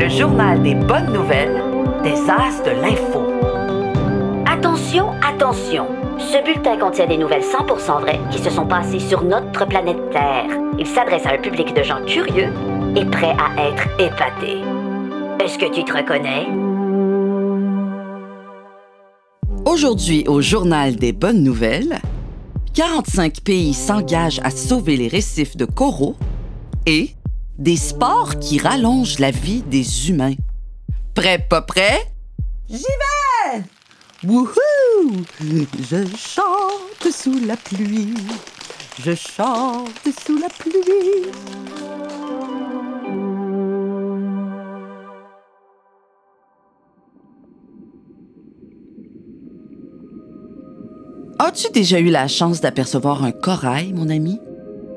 le journal des bonnes nouvelles des As de l'info. Attention, attention. Ce bulletin contient des nouvelles 100% vraies qui se sont passées sur notre planète Terre. Il s'adresse à un public de gens curieux et prêts à être épatés. Est-ce que tu te reconnais? Aujourd'hui, au Journal des bonnes nouvelles, 45 pays s'engagent à sauver les récifs de coraux et des sports qui rallongent la vie des humains. Prêt, pas prêt? J'y vais! Wouhou! Je chante sous la pluie. Je chante sous la pluie. As-tu déjà eu la chance d'apercevoir un corail, mon ami?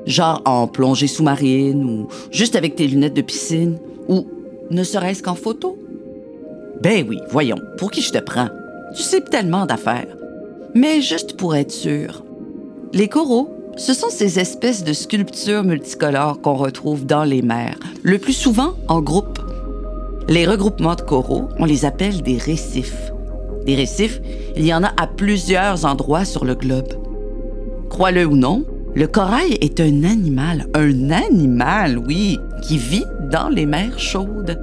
Genre en plongée sous-marine ou juste avec tes lunettes de piscine ou ne serait-ce qu'en photo? Ben oui, voyons, pour qui je te prends? Tu sais tellement d'affaires. Mais juste pour être sûr, les coraux, ce sont ces espèces de sculptures multicolores qu'on retrouve dans les mers, le plus souvent en groupe. Les regroupements de coraux, on les appelle des récifs. Des récifs, il y en a à plusieurs endroits sur le globe. Crois-le ou non, le corail est un animal, un animal, oui, qui vit dans les mers chaudes.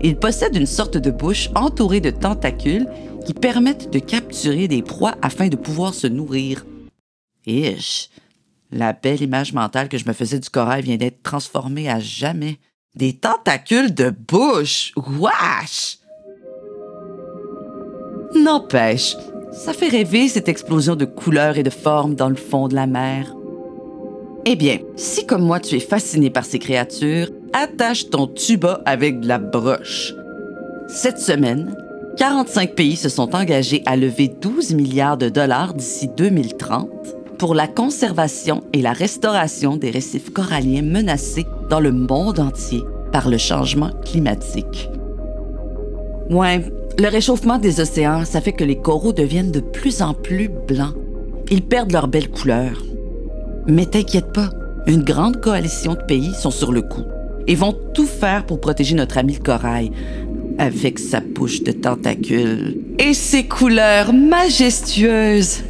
Il possède une sorte de bouche entourée de tentacules qui permettent de capturer des proies afin de pouvoir se nourrir. Ish, la belle image mentale que je me faisais du corail vient d'être transformée à jamais. Des tentacules de bouche! Wesh! N'empêche, ça fait rêver cette explosion de couleurs et de formes dans le fond de la mer. Eh bien, si comme moi tu es fasciné par ces créatures, attache ton tuba avec de la broche. Cette semaine, 45 pays se sont engagés à lever 12 milliards de dollars d'ici 2030 pour la conservation et la restauration des récifs coralliens menacés dans le monde entier par le changement climatique. Ouais, le réchauffement des océans, ça fait que les coraux deviennent de plus en plus blancs. Ils perdent leur belle couleur. Mais t'inquiète pas, une grande coalition de pays sont sur le coup et vont tout faire pour protéger notre ami le corail avec sa bouche de tentacules et ses couleurs majestueuses.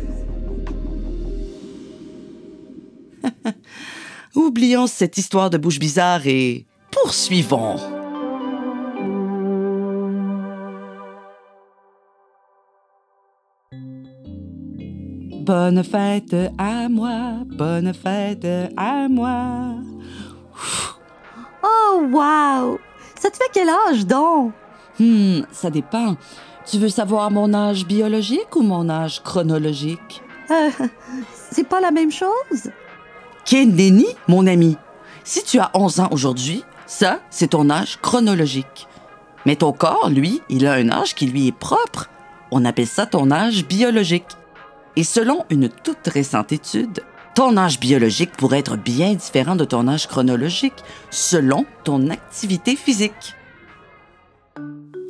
Oublions cette histoire de bouche bizarre et poursuivons. Bonne fête à moi, bonne fête à moi. Oh, wow! Ça te fait quel âge donc? Hmm, ça dépend. Tu veux savoir mon âge biologique ou mon âge chronologique? Euh, c'est pas la même chose? Nenni, mon ami? Si tu as 11 ans aujourd'hui, ça, c'est ton âge chronologique. Mais ton corps, lui, il a un âge qui lui est propre. On appelle ça ton âge biologique. Et selon une toute récente étude, ton âge biologique pourrait être bien différent de ton âge chronologique selon ton activité physique.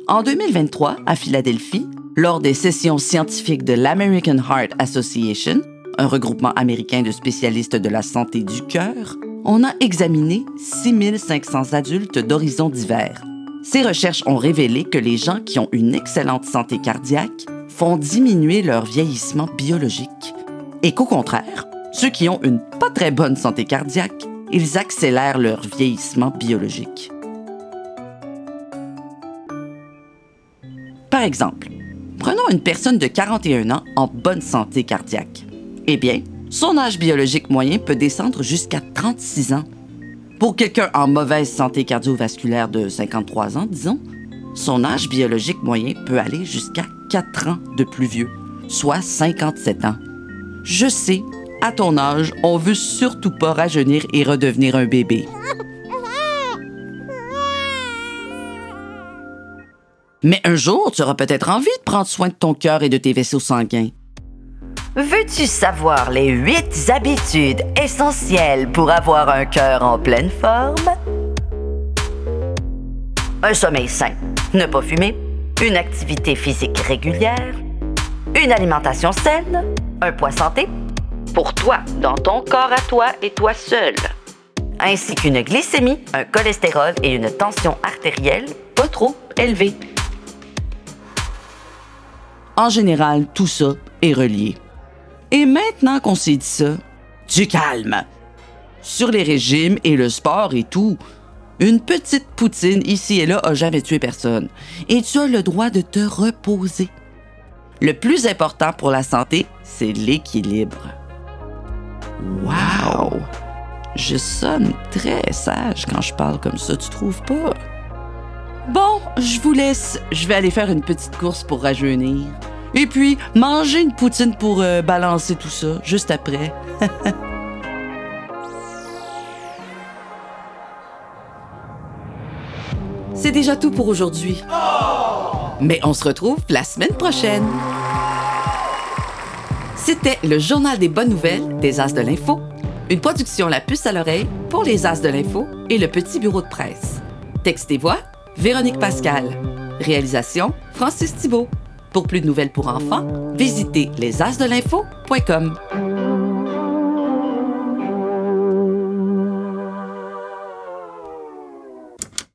En 2023, à Philadelphie, lors des sessions scientifiques de l'American Heart Association, un regroupement américain de spécialistes de la santé du cœur, on a examiné 6500 adultes d'horizons divers. Ces recherches ont révélé que les gens qui ont une excellente santé cardiaque font diminuer leur vieillissement biologique et qu'au contraire, ceux qui ont une pas très bonne santé cardiaque, ils accélèrent leur vieillissement biologique. Par exemple, prenons une personne de 41 ans en bonne santé cardiaque. Eh bien, son âge biologique moyen peut descendre jusqu'à 36 ans. Pour quelqu'un en mauvaise santé cardiovasculaire de 53 ans, disons, son âge biologique moyen peut aller jusqu'à 4 ans de plus vieux, soit 57 ans. Je sais, à ton âge, on veut surtout pas rajeunir et redevenir un bébé. Mais un jour, tu auras peut-être envie de prendre soin de ton cœur et de tes vaisseaux sanguins. Veux-tu savoir les 8 habitudes essentielles pour avoir un cœur en pleine forme? Un sommeil sain, ne pas fumer, une activité physique régulière, une alimentation saine, un poids santé, pour toi, dans ton corps à toi et toi seul, ainsi qu'une glycémie, un cholestérol et une tension artérielle pas trop élevé. En général, tout ça est relié. Et maintenant qu'on s'est dit ça, du calme. Sur les régimes et le sport et tout, une petite poutine ici et là a jamais tué personne. Et tu as le droit de te reposer. Le plus important pour la santé, c'est l'équilibre. Wow! Je sonne très sage quand je parle comme ça, tu trouves pas? Bon, je vous laisse. Je vais aller faire une petite course pour rajeunir. Et puis, manger une poutine pour euh, balancer tout ça, juste après. C'est déjà tout pour aujourd'hui. Mais on se retrouve la semaine prochaine. C'était le journal des bonnes nouvelles des As de l'Info, une production La Puce à l'oreille pour les As de l'Info et le Petit Bureau de presse. Texte et voix, Véronique Pascal. Réalisation, Francis Thibault. Pour plus de nouvelles pour enfants, visitez lesasdelinfo.com.